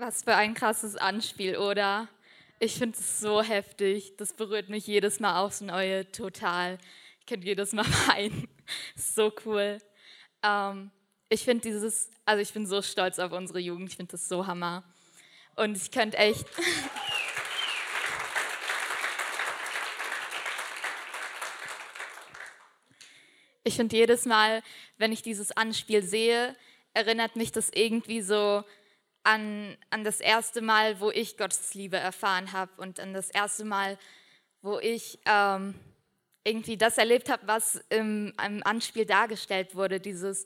Was für ein krasses Anspiel, oder? Ich finde es so heftig. Das berührt mich jedes Mal aufs Neue total. Ich könnte jedes Mal weinen. so cool. Ähm, ich finde dieses, also ich bin so stolz auf unsere Jugend. Ich finde das so hammer. Und ich könnte echt. ich finde jedes Mal, wenn ich dieses Anspiel sehe, erinnert mich das irgendwie so an, an das erste Mal, wo ich Gottes Liebe erfahren habe und an das erste Mal, wo ich ähm, irgendwie das erlebt habe, was im, im, Anspiel dargestellt wurde, dieses,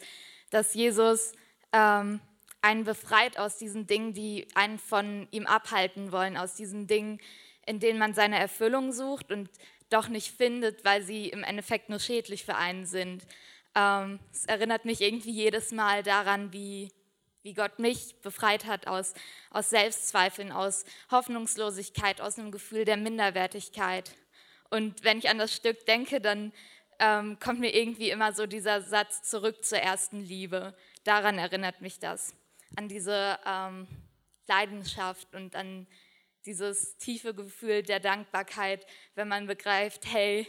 dass Jesus ähm, einen befreit aus diesen Dingen, die einen von ihm abhalten wollen, aus diesen Dingen, in denen man seine Erfüllung sucht und doch nicht findet, weil sie im Endeffekt nur schädlich für einen sind. Ähm, es erinnert mich irgendwie jedes Mal daran, wie, wie Gott mich befreit hat aus, aus Selbstzweifeln, aus Hoffnungslosigkeit, aus einem Gefühl der Minderwertigkeit. Und wenn ich an das Stück denke, dann ähm, kommt mir irgendwie immer so dieser Satz zurück zur ersten Liebe. Daran erinnert mich das, an diese ähm, Leidenschaft und an dieses tiefe Gefühl der Dankbarkeit, wenn man begreift, hey,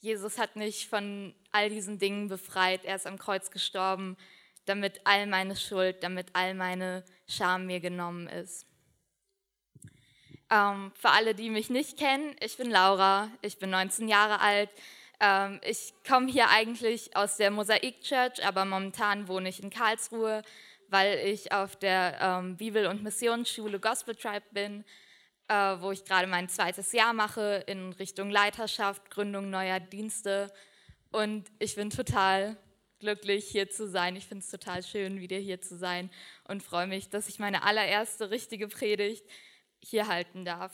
Jesus hat mich von all diesen Dingen befreit, er ist am Kreuz gestorben, damit all meine Schuld, damit all meine Scham mir genommen ist. Ähm, für alle, die mich nicht kennen, ich bin Laura, ich bin 19 Jahre alt. Ähm, ich komme hier eigentlich aus der Mosaik Church, aber momentan wohne ich in Karlsruhe, weil ich auf der ähm, Bibel- und Missionsschule Gospel Tribe bin äh, wo ich gerade mein zweites Jahr mache in Richtung Leiterschaft, Gründung neuer Dienste. Und ich bin total glücklich, hier zu sein. Ich finde es total schön, wieder hier zu sein und freue mich, dass ich meine allererste richtige Predigt hier halten darf.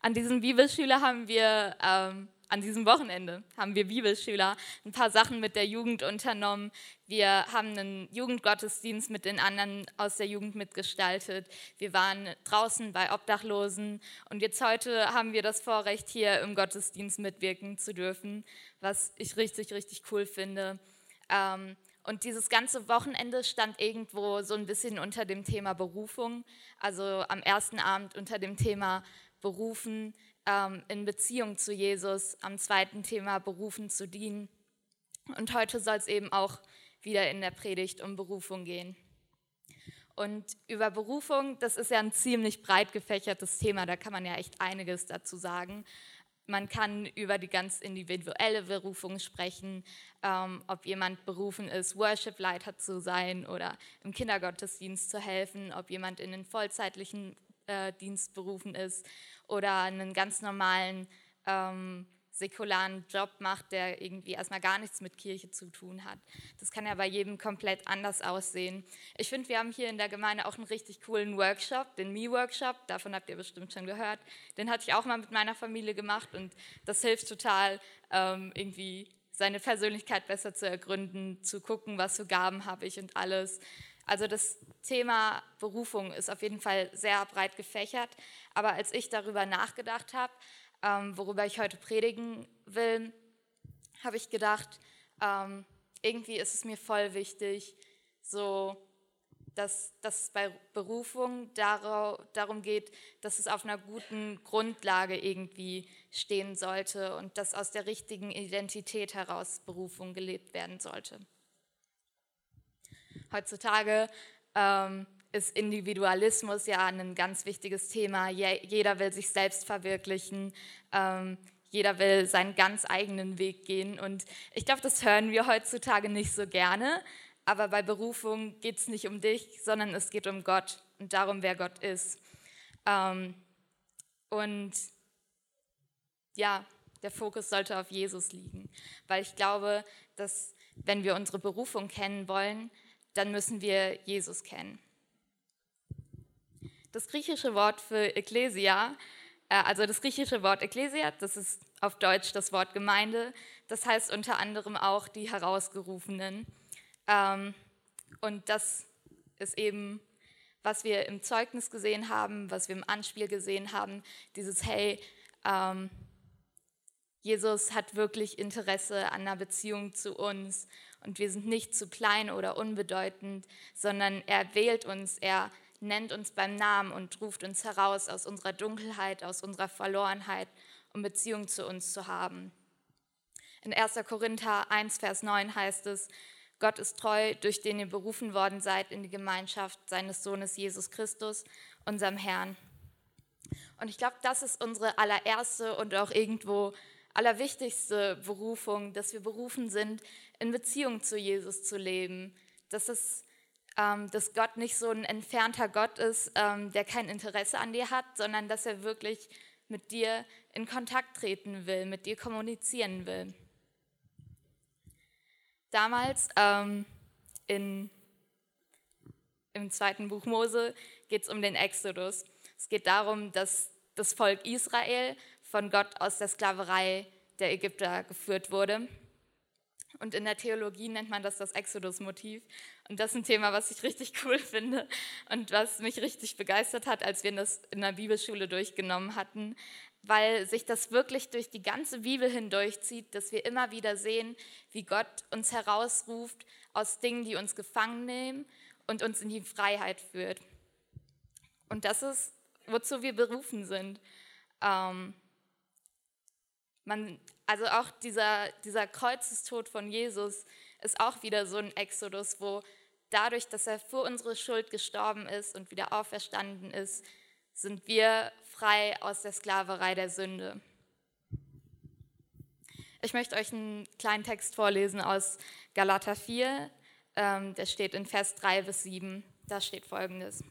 An diesem Bibelschüler haben wir ähm, an diesem Wochenende haben wir Bibelschüler ein paar Sachen mit der Jugend unternommen. Wir haben einen Jugendgottesdienst mit den anderen aus der Jugend mitgestaltet. Wir waren draußen bei Obdachlosen und jetzt heute haben wir das Vorrecht, hier im Gottesdienst mitwirken zu dürfen, was ich richtig, richtig cool finde. Ähm, und dieses ganze Wochenende stand irgendwo so ein bisschen unter dem Thema Berufung, also am ersten Abend unter dem Thema Berufen ähm, in Beziehung zu Jesus, am zweiten Thema berufen zu dienen. Und heute soll es eben auch wieder in der Predigt um Berufung gehen. Und über Berufung, das ist ja ein ziemlich breit gefächertes Thema, da kann man ja echt einiges dazu sagen. Man kann über die ganz individuelle Berufung sprechen, ähm, ob jemand berufen ist, Worship-Leiter zu sein oder im Kindergottesdienst zu helfen, ob jemand in den vollzeitlichen äh, berufen ist oder einen ganz normalen ähm, säkularen Job macht, der irgendwie erstmal gar nichts mit Kirche zu tun hat. Das kann ja bei jedem komplett anders aussehen. Ich finde, wir haben hier in der Gemeinde auch einen richtig coolen Workshop, den Me-Workshop, davon habt ihr bestimmt schon gehört. Den hatte ich auch mal mit meiner Familie gemacht und das hilft total, ähm, irgendwie seine Persönlichkeit besser zu ergründen, zu gucken, was für Gaben habe ich und alles. Also das Thema Berufung ist auf jeden Fall sehr breit gefächert. Aber als ich darüber nachgedacht habe, ähm, worüber ich heute predigen will, habe ich gedacht, ähm, irgendwie ist es mir voll wichtig, so dass, dass es bei Berufung darum geht, dass es auf einer guten Grundlage irgendwie stehen sollte und dass aus der richtigen Identität heraus Berufung gelebt werden sollte. Heutzutage ähm, ist Individualismus ja ein ganz wichtiges Thema. Jeder will sich selbst verwirklichen. Ähm, jeder will seinen ganz eigenen Weg gehen. Und ich glaube, das hören wir heutzutage nicht so gerne. Aber bei Berufung geht es nicht um dich, sondern es geht um Gott und darum, wer Gott ist. Ähm, und ja, der Fokus sollte auf Jesus liegen, weil ich glaube, dass wenn wir unsere Berufung kennen wollen, dann müssen wir Jesus kennen. Das griechische Wort für Ekklesia, äh, also das griechische Wort Ekklesia, das ist auf Deutsch das Wort Gemeinde, das heißt unter anderem auch die Herausgerufenen. Ähm, und das ist eben, was wir im Zeugnis gesehen haben, was wir im Anspiel gesehen haben, dieses Hey, ähm, Jesus hat wirklich Interesse an einer Beziehung zu uns und wir sind nicht zu klein oder unbedeutend, sondern er wählt uns, er nennt uns beim Namen und ruft uns heraus aus unserer Dunkelheit, aus unserer Verlorenheit, um Beziehung zu uns zu haben. In 1. Korinther 1, Vers 9 heißt es, Gott ist treu, durch den ihr berufen worden seid in die Gemeinschaft seines Sohnes Jesus Christus, unserem Herrn. Und ich glaube, das ist unsere allererste und auch irgendwo allerwichtigste Berufung, dass wir berufen sind, in Beziehung zu Jesus zu leben. Dass, es, ähm, dass Gott nicht so ein entfernter Gott ist, ähm, der kein Interesse an dir hat, sondern dass er wirklich mit dir in Kontakt treten will, mit dir kommunizieren will. Damals ähm, in, im zweiten Buch Mose geht es um den Exodus. Es geht darum, dass das Volk Israel von Gott aus der Sklaverei der Ägypter geführt wurde. Und in der Theologie nennt man das das Exodus-Motiv. Und das ist ein Thema, was ich richtig cool finde und was mich richtig begeistert hat, als wir das in der Bibelschule durchgenommen hatten, weil sich das wirklich durch die ganze Bibel hindurchzieht, dass wir immer wieder sehen, wie Gott uns herausruft aus Dingen, die uns gefangen nehmen und uns in die Freiheit führt. Und das ist, wozu wir berufen sind. Ähm, man, also auch dieser, dieser Kreuzestod von Jesus ist auch wieder so ein Exodus, wo dadurch, dass er für unsere Schuld gestorben ist und wieder auferstanden ist, sind wir frei aus der Sklaverei der Sünde. Ich möchte euch einen kleinen Text vorlesen aus Galater 4, ähm, der steht in Vers 3 bis 7. Da steht folgendes.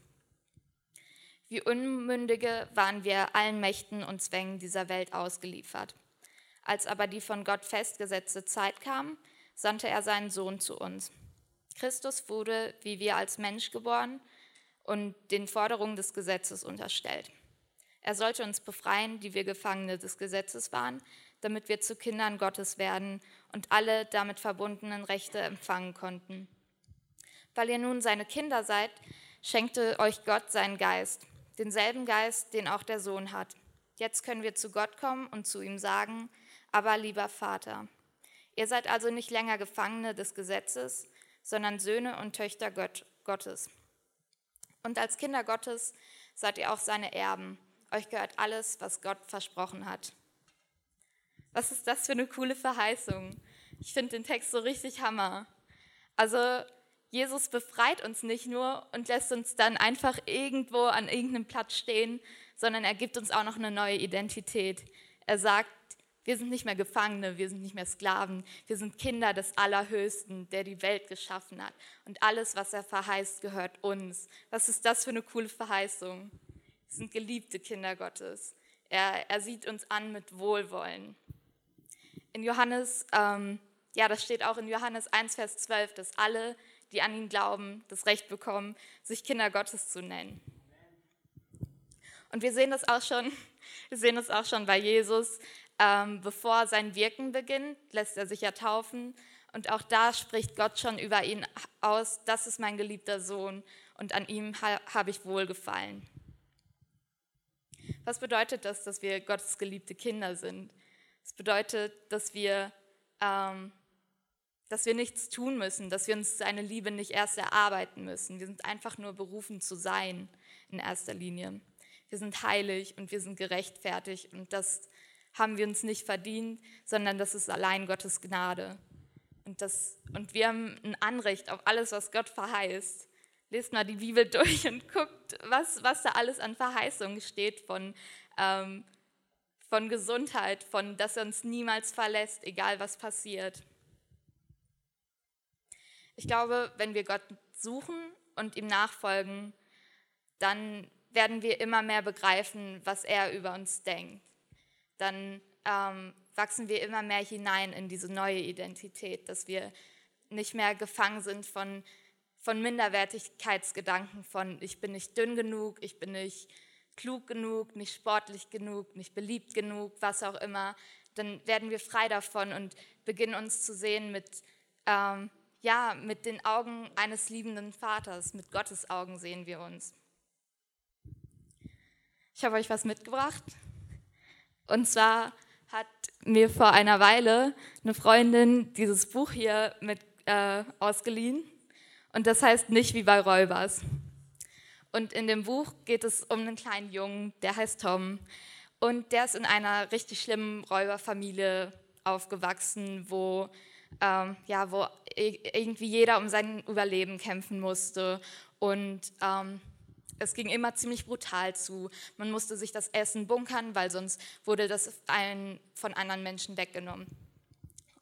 Wie Unmündige waren wir allen Mächten und Zwängen dieser Welt ausgeliefert. Als aber die von Gott festgesetzte Zeit kam, sandte er seinen Sohn zu uns. Christus wurde, wie wir als Mensch geboren und den Forderungen des Gesetzes unterstellt. Er sollte uns befreien, die wir Gefangene des Gesetzes waren, damit wir zu Kindern Gottes werden und alle damit verbundenen Rechte empfangen konnten. Weil ihr nun seine Kinder seid, schenkte euch Gott seinen Geist, denselben Geist, den auch der Sohn hat. Jetzt können wir zu Gott kommen und zu ihm sagen, aber lieber Vater, ihr seid also nicht länger Gefangene des Gesetzes, sondern Söhne und Töchter Gott, Gottes. Und als Kinder Gottes seid ihr auch seine Erben. Euch gehört alles, was Gott versprochen hat. Was ist das für eine coole Verheißung? Ich finde den Text so richtig Hammer. Also Jesus befreit uns nicht nur und lässt uns dann einfach irgendwo an irgendeinem Platz stehen, sondern er gibt uns auch noch eine neue Identität. Er sagt, wir sind nicht mehr Gefangene, wir sind nicht mehr Sklaven, wir sind Kinder des Allerhöchsten, der die Welt geschaffen hat. Und alles, was er verheißt, gehört uns. Was ist das für eine coole Verheißung? Wir sind geliebte Kinder Gottes. Er, er sieht uns an mit Wohlwollen. In Johannes, ähm, ja, das steht auch in Johannes 1, Vers 12, dass alle, die an ihn glauben, das Recht bekommen, sich Kinder Gottes zu nennen. Und wir sehen das auch schon, wir sehen das auch schon bei Jesus. Ähm, bevor sein Wirken beginnt, lässt er sich ja taufen. Und auch da spricht Gott schon über ihn aus, das ist mein geliebter Sohn und an ihm ha habe ich wohlgefallen. Was bedeutet das, dass wir Gottes geliebte Kinder sind? Es das bedeutet, dass wir, ähm, dass wir nichts tun müssen, dass wir uns seine Liebe nicht erst erarbeiten müssen. Wir sind einfach nur berufen zu sein in erster Linie. Wir sind heilig und wir sind gerechtfertigt und das haben wir uns nicht verdient, sondern das ist allein Gottes Gnade. Und, das, und wir haben ein Anrecht auf alles, was Gott verheißt. Lest mal die Bibel durch und guckt, was, was da alles an Verheißungen steht von, ähm, von Gesundheit, von dass er uns niemals verlässt, egal was passiert. Ich glaube, wenn wir Gott suchen und ihm nachfolgen, dann werden wir immer mehr begreifen, was er über uns denkt dann ähm, wachsen wir immer mehr hinein in diese neue Identität, dass wir nicht mehr gefangen sind von, von Minderwertigkeitsgedanken, von ich bin nicht dünn genug, ich bin nicht klug genug, nicht sportlich genug, nicht beliebt genug, was auch immer. Dann werden wir frei davon und beginnen uns zu sehen mit, ähm, ja, mit den Augen eines liebenden Vaters, mit Gottes Augen sehen wir uns. Ich habe euch was mitgebracht. Und zwar hat mir vor einer Weile eine Freundin dieses Buch hier mit äh, ausgeliehen. Und das heißt nicht wie bei Räubers. Und in dem Buch geht es um einen kleinen Jungen, der heißt Tom. Und der ist in einer richtig schlimmen Räuberfamilie aufgewachsen, wo, ähm, ja, wo irgendwie jeder um sein Überleben kämpfen musste. Und ähm, es ging immer ziemlich brutal zu. Man musste sich das Essen bunkern, weil sonst wurde das allen von anderen Menschen weggenommen.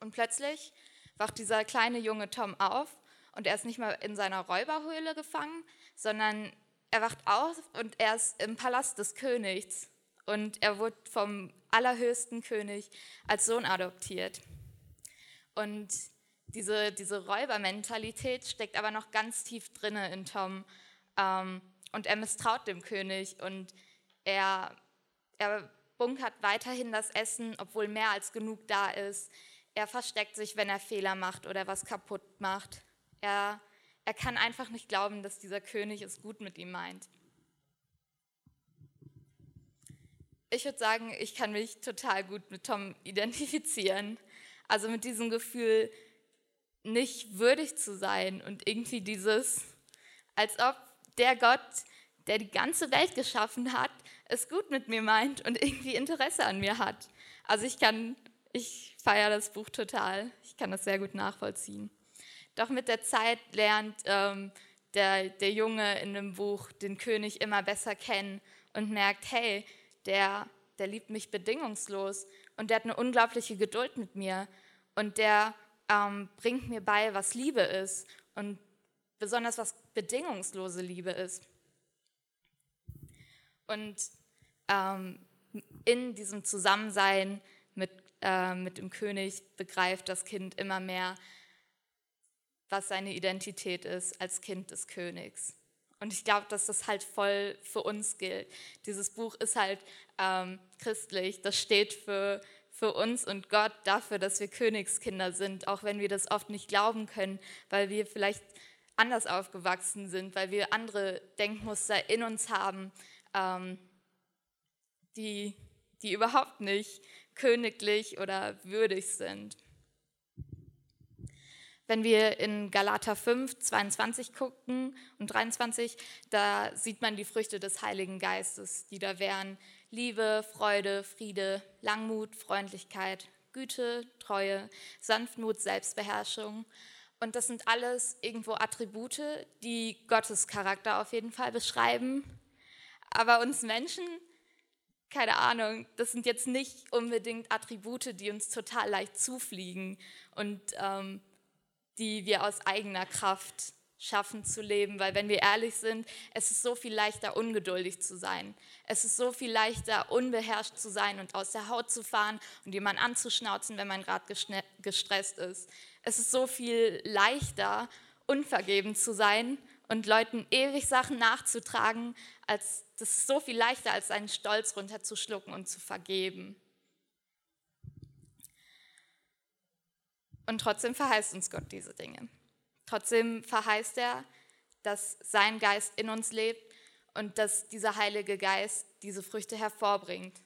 Und plötzlich wacht dieser kleine junge Tom auf und er ist nicht mehr in seiner Räuberhöhle gefangen, sondern er wacht auf und er ist im Palast des Königs und er wurde vom allerhöchsten König als Sohn adoptiert. Und diese, diese Räubermentalität steckt aber noch ganz tief drinne in Tom. Ähm, und er misstraut dem König und er, er bunkert weiterhin das Essen, obwohl mehr als genug da ist. Er versteckt sich, wenn er Fehler macht oder was kaputt macht. Er, er kann einfach nicht glauben, dass dieser König es gut mit ihm meint. Ich würde sagen, ich kann mich total gut mit Tom identifizieren. Also mit diesem Gefühl, nicht würdig zu sein und irgendwie dieses, als ob der Gott, der die ganze Welt geschaffen hat, es gut mit mir meint und irgendwie Interesse an mir hat. Also ich kann, ich feiere das Buch total. Ich kann das sehr gut nachvollziehen. Doch mit der Zeit lernt ähm, der, der Junge in dem Buch den König immer besser kennen und merkt, hey, der, der liebt mich bedingungslos und der hat eine unglaubliche Geduld mit mir und der ähm, bringt mir bei, was Liebe ist und besonders was bedingungslose Liebe ist. Und ähm, in diesem Zusammensein mit, äh, mit dem König begreift das Kind immer mehr, was seine Identität ist als Kind des Königs. Und ich glaube, dass das halt voll für uns gilt. Dieses Buch ist halt ähm, christlich, das steht für, für uns und Gott dafür, dass wir Königskinder sind, auch wenn wir das oft nicht glauben können, weil wir vielleicht anders aufgewachsen sind, weil wir andere Denkmuster in uns haben, ähm, die, die überhaupt nicht königlich oder würdig sind. Wenn wir in Galater 5, 22 gucken und 23, da sieht man die Früchte des Heiligen Geistes, die da wären Liebe, Freude, Friede, Langmut, Freundlichkeit, Güte, Treue, Sanftmut, Selbstbeherrschung. Und das sind alles irgendwo Attribute, die Gottes Charakter auf jeden Fall beschreiben. Aber uns Menschen, keine Ahnung, das sind jetzt nicht unbedingt Attribute, die uns total leicht zufliegen und ähm, die wir aus eigener Kraft schaffen zu leben, weil wenn wir ehrlich sind, es ist so viel leichter, ungeduldig zu sein. Es ist so viel leichter, unbeherrscht zu sein und aus der Haut zu fahren und jemanden anzuschnauzen, wenn man gerade gestresst ist. Es ist so viel leichter, unvergeben zu sein und Leuten ewig Sachen nachzutragen, als das ist so viel leichter, als seinen Stolz runterzuschlucken und zu vergeben. Und trotzdem verheißt uns Gott diese Dinge. Trotzdem verheißt er, dass sein Geist in uns lebt und dass dieser Heilige Geist diese Früchte hervorbringt,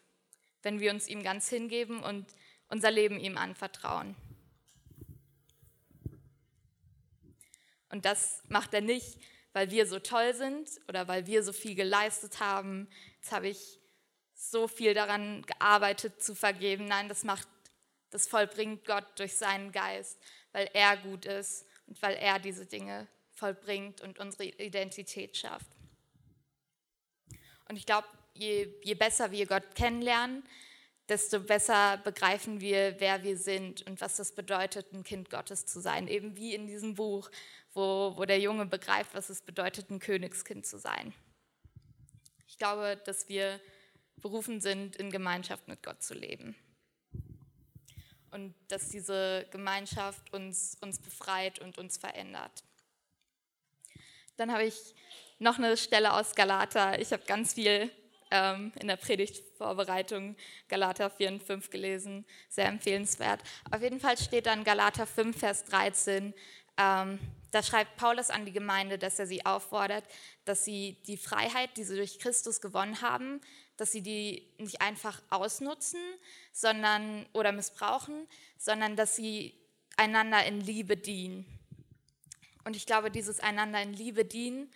wenn wir uns ihm ganz hingeben und unser Leben ihm anvertrauen. Und das macht er nicht, weil wir so toll sind oder weil wir so viel geleistet haben. Jetzt habe ich so viel daran gearbeitet zu vergeben. Nein, das macht, das vollbringt Gott durch seinen Geist, weil er gut ist und weil er diese Dinge vollbringt und unsere Identität schafft. Und ich glaube, je, je besser wir Gott kennenlernen, desto besser begreifen wir, wer wir sind und was das bedeutet, ein Kind Gottes zu sein. Eben wie in diesem Buch, wo, wo der Junge begreift, was es bedeutet, ein Königskind zu sein. Ich glaube, dass wir berufen sind, in Gemeinschaft mit Gott zu leben und dass diese Gemeinschaft uns, uns befreit und uns verändert. Dann habe ich noch eine Stelle aus Galater. Ich habe ganz viel ähm, in der Predigtvorbereitung Galater 4 und 5 gelesen, sehr empfehlenswert. Auf jeden Fall steht dann Galater 5, Vers 13, ähm, da schreibt Paulus an die Gemeinde, dass er sie auffordert, dass sie die Freiheit, die sie durch Christus gewonnen haben, dass sie die nicht einfach ausnutzen, sondern oder missbrauchen, sondern dass sie einander in Liebe dienen. Und ich glaube, dieses einander in Liebe dienen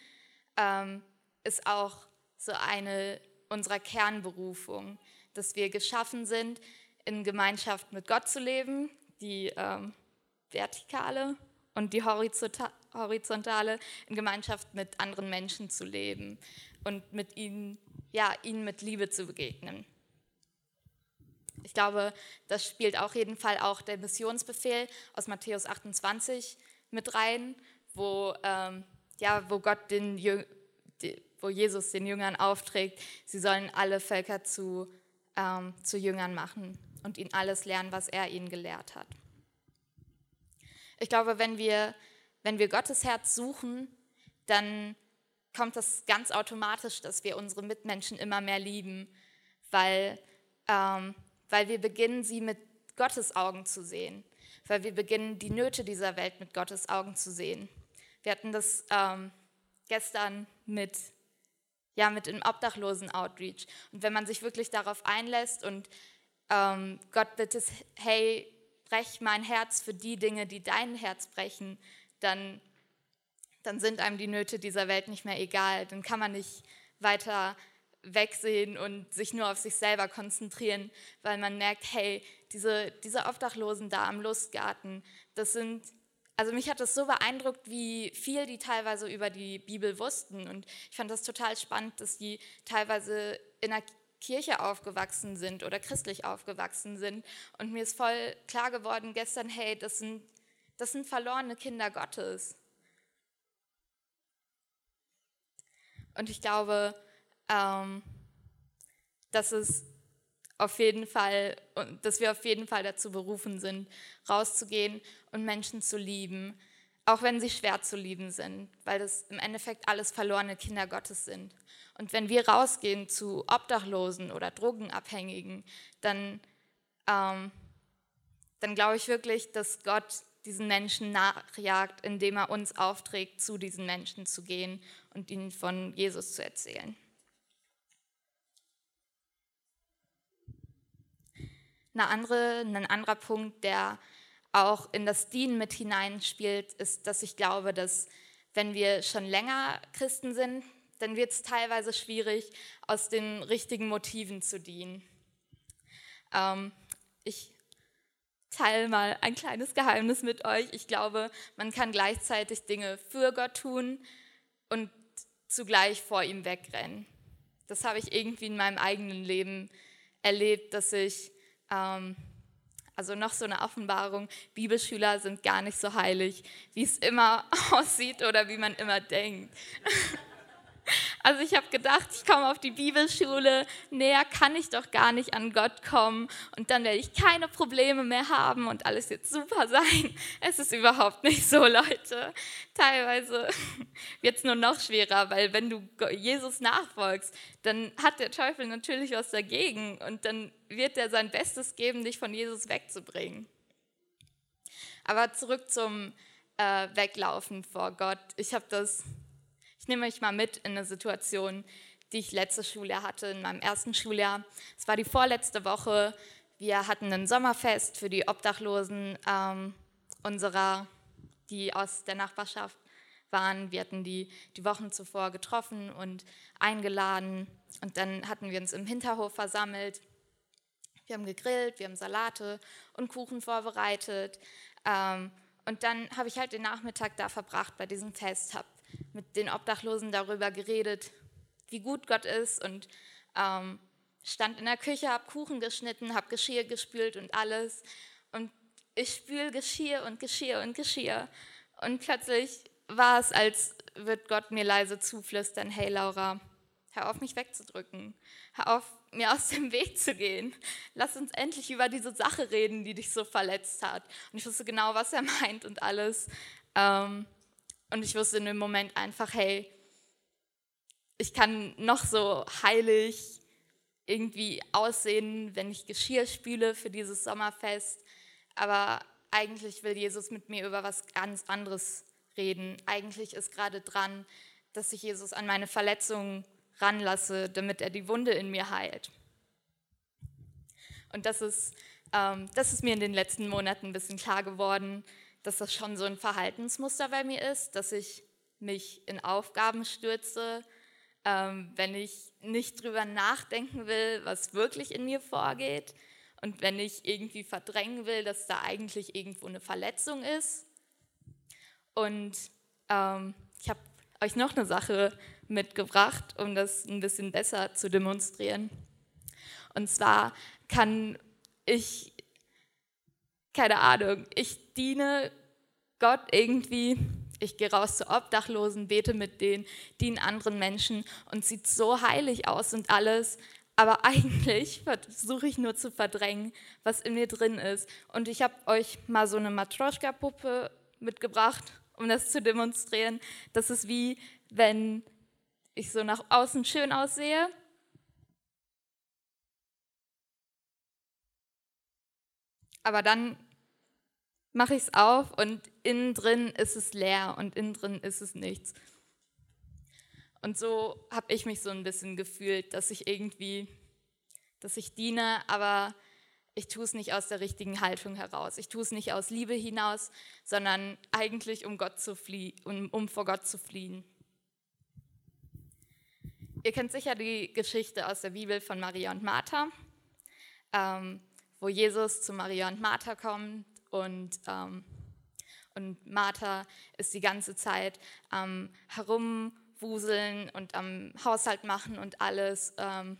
ähm, ist auch so eine unserer Kernberufung, dass wir geschaffen sind, in Gemeinschaft mit Gott zu leben, die ähm, vertikale und die horizontale in Gemeinschaft mit anderen Menschen zu leben und mit ihnen, ja, ihnen mit Liebe zu begegnen. Ich glaube, das spielt auf jeden Fall auch der Missionsbefehl aus Matthäus 28 mit rein, wo, ähm, ja, wo Gott den, wo Jesus den Jüngern aufträgt, sie sollen alle Völker zu, ähm, zu Jüngern machen und ihnen alles lernen, was er ihnen gelehrt hat. Ich glaube, wenn wir, wenn wir Gottes Herz suchen, dann kommt das ganz automatisch, dass wir unsere Mitmenschen immer mehr lieben, weil, ähm, weil wir beginnen, sie mit Gottes Augen zu sehen, weil wir beginnen, die Nöte dieser Welt mit Gottes Augen zu sehen. Wir hatten das ähm, gestern mit, ja, mit dem Obdachlosen-Outreach. Und wenn man sich wirklich darauf einlässt und ähm, Gott bittet, hey, brech mein Herz für die Dinge, die dein Herz brechen, dann, dann sind einem die Nöte dieser Welt nicht mehr egal. Dann kann man nicht weiter wegsehen und sich nur auf sich selber konzentrieren, weil man merkt, hey, diese, diese Obdachlosen da am Lustgarten, das sind, also mich hat das so beeindruckt, wie viel die teilweise über die Bibel wussten. Und ich fand das total spannend, dass die teilweise in einer Kirche aufgewachsen sind oder christlich aufgewachsen sind. Und mir ist voll klar geworden gestern, hey, das sind, das sind verlorene Kinder Gottes. Und ich glaube, ähm, dass es auf jeden Fall, dass wir auf jeden Fall dazu berufen sind, rauszugehen und Menschen zu lieben, auch wenn sie schwer zu lieben sind, weil das im Endeffekt alles verlorene Kinder Gottes sind. Und wenn wir rausgehen zu Obdachlosen oder Drogenabhängigen, dann, ähm, dann glaube ich wirklich, dass Gott diesen Menschen nachjagt, indem er uns aufträgt, zu diesen Menschen zu gehen und ihnen von Jesus zu erzählen. Eine andere, ein anderer Punkt, der auch in das Dienen mit hineinspielt, ist, dass ich glaube, dass wenn wir schon länger Christen sind, dann wird es teilweise schwierig, aus den richtigen Motiven zu dienen. Ähm, ich teile mal ein kleines Geheimnis mit euch. Ich glaube, man kann gleichzeitig Dinge für Gott tun und zugleich vor ihm wegrennen. Das habe ich irgendwie in meinem eigenen Leben erlebt, dass ich, ähm, also noch so eine Offenbarung, Bibelschüler sind gar nicht so heilig, wie es immer aussieht oder wie man immer denkt. Also ich habe gedacht, ich komme auf die Bibelschule, näher kann ich doch gar nicht an Gott kommen und dann werde ich keine Probleme mehr haben und alles wird super sein. Es ist überhaupt nicht so, Leute. Teilweise wird es nur noch schwerer, weil wenn du Jesus nachfolgst, dann hat der Teufel natürlich was dagegen und dann wird er sein Bestes geben, dich von Jesus wegzubringen. Aber zurück zum äh, Weglaufen vor Gott. Ich habe das ich nehme euch mal mit in eine Situation, die ich letzte Schuljahr hatte, in meinem ersten Schuljahr. Es war die vorletzte Woche. Wir hatten ein Sommerfest für die Obdachlosen ähm, unserer, die aus der Nachbarschaft waren. Wir hatten die die Wochen zuvor getroffen und eingeladen. Und dann hatten wir uns im Hinterhof versammelt. Wir haben gegrillt, wir haben Salate und Kuchen vorbereitet. Ähm, und dann habe ich halt den Nachmittag da verbracht bei diesem Fest, habe mit den Obdachlosen darüber geredet, wie gut Gott ist und ähm, stand in der Küche, habe Kuchen geschnitten, habe Geschirr gespült und alles. Und ich spüle Geschirr und Geschirr und Geschirr. Und plötzlich war es, als würde Gott mir leise zuflüstern, hey Laura, hör auf mich wegzudrücken, hör auf mir aus dem Weg zu gehen. Lass uns endlich über diese Sache reden, die dich so verletzt hat. Und ich wusste genau, was er meint und alles. Ähm, und ich wusste in dem Moment einfach, hey, ich kann noch so heilig irgendwie aussehen, wenn ich Geschirr spüle für dieses Sommerfest, aber eigentlich will Jesus mit mir über was ganz anderes reden. Eigentlich ist gerade dran, dass ich Jesus an meine Verletzungen ranlasse, damit er die Wunde in mir heilt. Und das ist, ähm, das ist mir in den letzten Monaten ein bisschen klar geworden, dass das schon so ein Verhaltensmuster bei mir ist, dass ich mich in Aufgaben stürze, ähm, wenn ich nicht drüber nachdenken will, was wirklich in mir vorgeht und wenn ich irgendwie verdrängen will, dass da eigentlich irgendwo eine Verletzung ist. Und ähm, ich habe euch noch eine Sache mitgebracht, um das ein bisschen besser zu demonstrieren. Und zwar kann ich, keine Ahnung, ich diene Gott irgendwie, ich gehe raus zu Obdachlosen, bete mit denen, diene anderen Menschen und sieht so heilig aus und alles, aber eigentlich versuche ich nur zu verdrängen, was in mir drin ist. Und ich habe euch mal so eine Matroschka-Puppe mitgebracht, um das zu demonstrieren. Das ist wie, wenn ich so nach außen schön aussehe. Aber dann mache ich es auf und innen drin ist es leer und innen drin ist es nichts. Und so habe ich mich so ein bisschen gefühlt, dass ich irgendwie, dass ich diene, aber ich tue es nicht aus der richtigen Haltung heraus. Ich tue es nicht aus Liebe hinaus, sondern eigentlich um, Gott zu fliehen, um, um vor Gott zu fliehen. Ihr kennt sicher die Geschichte aus der Bibel von Maria und Martha, ähm, wo Jesus zu Maria und Martha kommt und, ähm, und Martha ist die ganze Zeit ähm, herum wuseln und am Haushalt machen und alles ähm,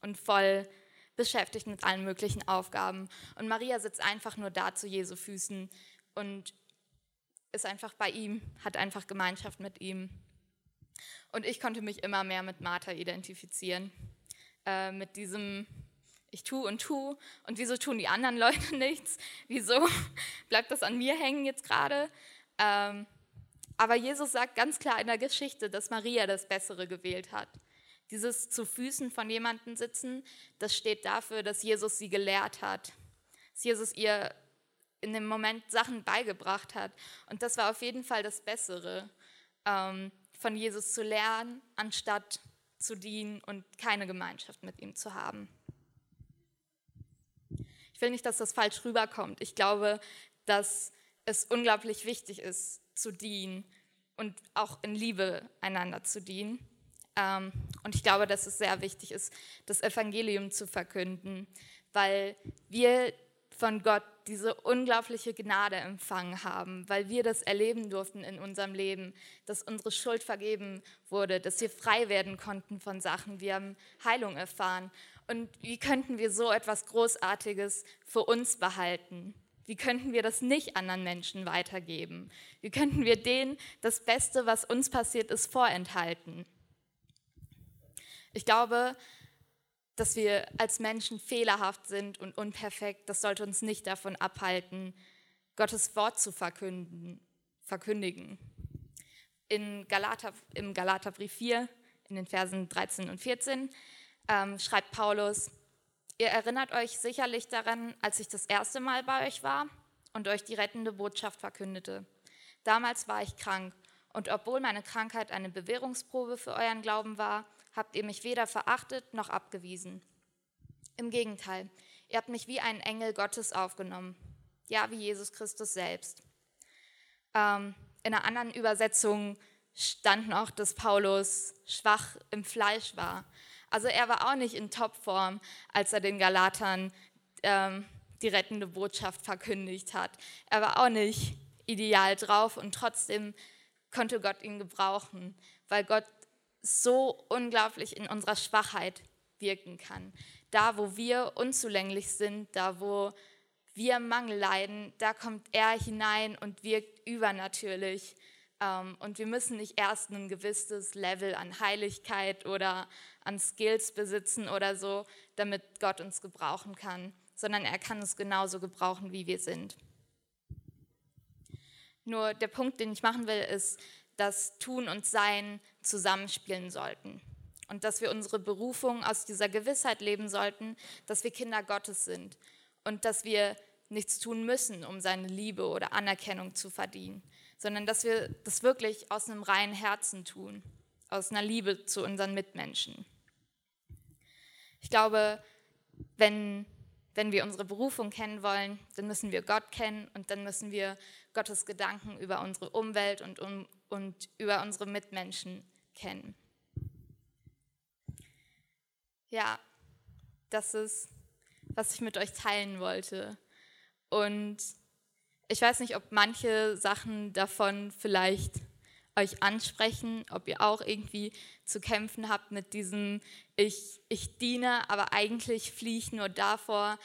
und voll beschäftigt mit allen möglichen Aufgaben. Und Maria sitzt einfach nur da zu Jesu Füßen und ist einfach bei ihm, hat einfach Gemeinschaft mit ihm. Und ich konnte mich immer mehr mit Martha identifizieren, äh, mit diesem ich tue und tue und wieso tun die anderen Leute nichts? Wieso bleibt das an mir hängen jetzt gerade? Ähm, aber Jesus sagt ganz klar in der Geschichte, dass Maria das Bessere gewählt hat. Dieses zu Füßen von jemandem sitzen, das steht dafür, dass Jesus sie gelehrt hat, dass Jesus ihr in dem Moment Sachen beigebracht hat. Und das war auf jeden Fall das Bessere, ähm, von Jesus zu lernen, anstatt zu dienen und keine Gemeinschaft mit ihm zu haben. Ich will nicht, dass das falsch rüberkommt. Ich glaube, dass es unglaublich wichtig ist, zu dienen und auch in Liebe einander zu dienen. Ähm, und ich glaube, dass es sehr wichtig ist, das Evangelium zu verkünden, weil wir von Gott diese unglaubliche Gnade empfangen haben, weil wir das erleben durften in unserem Leben, dass unsere Schuld vergeben wurde, dass wir frei werden konnten von Sachen, wir haben Heilung erfahren. Und wie könnten wir so etwas Großartiges für uns behalten? Wie könnten wir das nicht anderen Menschen weitergeben? Wie könnten wir denen das Beste, was uns passiert ist, vorenthalten? Ich glaube, dass wir als Menschen fehlerhaft sind und unperfekt, das sollte uns nicht davon abhalten, Gottes Wort zu verkünden, verkündigen. In Galater, Im Galaterbrief 4, in den Versen 13 und 14, ähm, schreibt Paulus, Ihr erinnert euch sicherlich daran, als ich das erste Mal bei euch war und euch die rettende Botschaft verkündete. Damals war ich krank und obwohl meine Krankheit eine Bewährungsprobe für euren Glauben war, habt ihr mich weder verachtet noch abgewiesen. Im Gegenteil, ihr habt mich wie einen Engel Gottes aufgenommen, ja wie Jesus Christus selbst. Ähm, in einer anderen Übersetzung stand noch, dass Paulus schwach im Fleisch war. Also er war auch nicht in Topform, als er den Galatern ähm, die rettende Botschaft verkündigt hat. Er war auch nicht ideal drauf und trotzdem konnte Gott ihn gebrauchen, weil Gott so unglaublich in unserer Schwachheit wirken kann. Da, wo wir unzulänglich sind, da, wo wir Mangel leiden, da kommt er hinein und wirkt übernatürlich. Ähm, und wir müssen nicht erst ein gewisses Level an Heiligkeit oder an Skills besitzen oder so, damit Gott uns gebrauchen kann, sondern er kann uns genauso gebrauchen, wie wir sind. Nur der Punkt, den ich machen will, ist, dass Tun und Sein zusammenspielen sollten und dass wir unsere Berufung aus dieser Gewissheit leben sollten, dass wir Kinder Gottes sind und dass wir nichts tun müssen, um seine Liebe oder Anerkennung zu verdienen, sondern dass wir das wirklich aus einem reinen Herzen tun, aus einer Liebe zu unseren Mitmenschen. Ich glaube, wenn wenn wir unsere Berufung kennen wollen, dann müssen wir Gott kennen und dann müssen wir Gottes Gedanken über unsere Umwelt und, um, und über unsere Mitmenschen kennen. Ja, das ist, was ich mit euch teilen wollte. Und ich weiß nicht, ob manche Sachen davon vielleicht euch ansprechen, ob ihr auch irgendwie zu kämpfen habt mit diesem, ich, ich diene, aber eigentlich fliehe ich nur davor,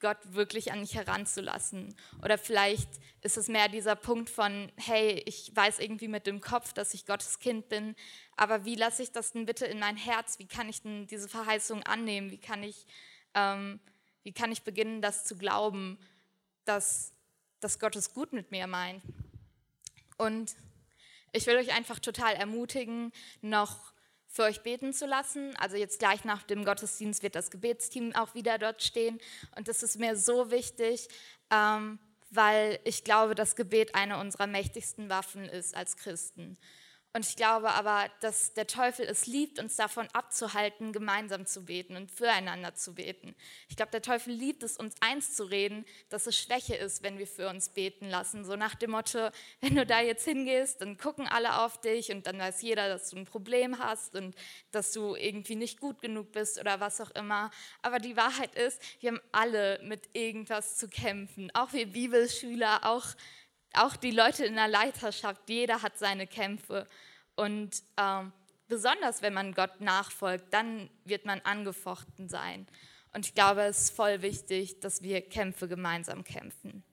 Gott wirklich an mich heranzulassen. Oder vielleicht ist es mehr dieser Punkt von, hey, ich weiß irgendwie mit dem Kopf, dass ich Gottes Kind bin, aber wie lasse ich das denn bitte in mein Herz? Wie kann ich denn diese Verheißung annehmen? Wie kann ich, ähm, wie kann ich beginnen, das zu glauben, dass, dass Gott es gut mit mir meint? Und ich will euch einfach total ermutigen, noch für euch beten zu lassen. Also jetzt gleich nach dem Gottesdienst wird das Gebetsteam auch wieder dort stehen. Und das ist mir so wichtig, ähm, weil ich glaube, dass Gebet eine unserer mächtigsten Waffen ist als Christen. Und ich glaube aber, dass der Teufel es liebt, uns davon abzuhalten, gemeinsam zu beten und füreinander zu beten. Ich glaube, der Teufel liebt es, uns eins zu reden, dass es Schwäche ist, wenn wir für uns beten lassen. So nach dem Motto, wenn du da jetzt hingehst, dann gucken alle auf dich und dann weiß jeder, dass du ein Problem hast und dass du irgendwie nicht gut genug bist oder was auch immer. Aber die Wahrheit ist, wir haben alle mit irgendwas zu kämpfen. Auch wir Bibelschüler, auch auch die Leute in der Leiterschaft, jeder hat seine Kämpfe. Und ähm, besonders wenn man Gott nachfolgt, dann wird man angefochten sein. Und ich glaube, es ist voll wichtig, dass wir Kämpfe gemeinsam kämpfen.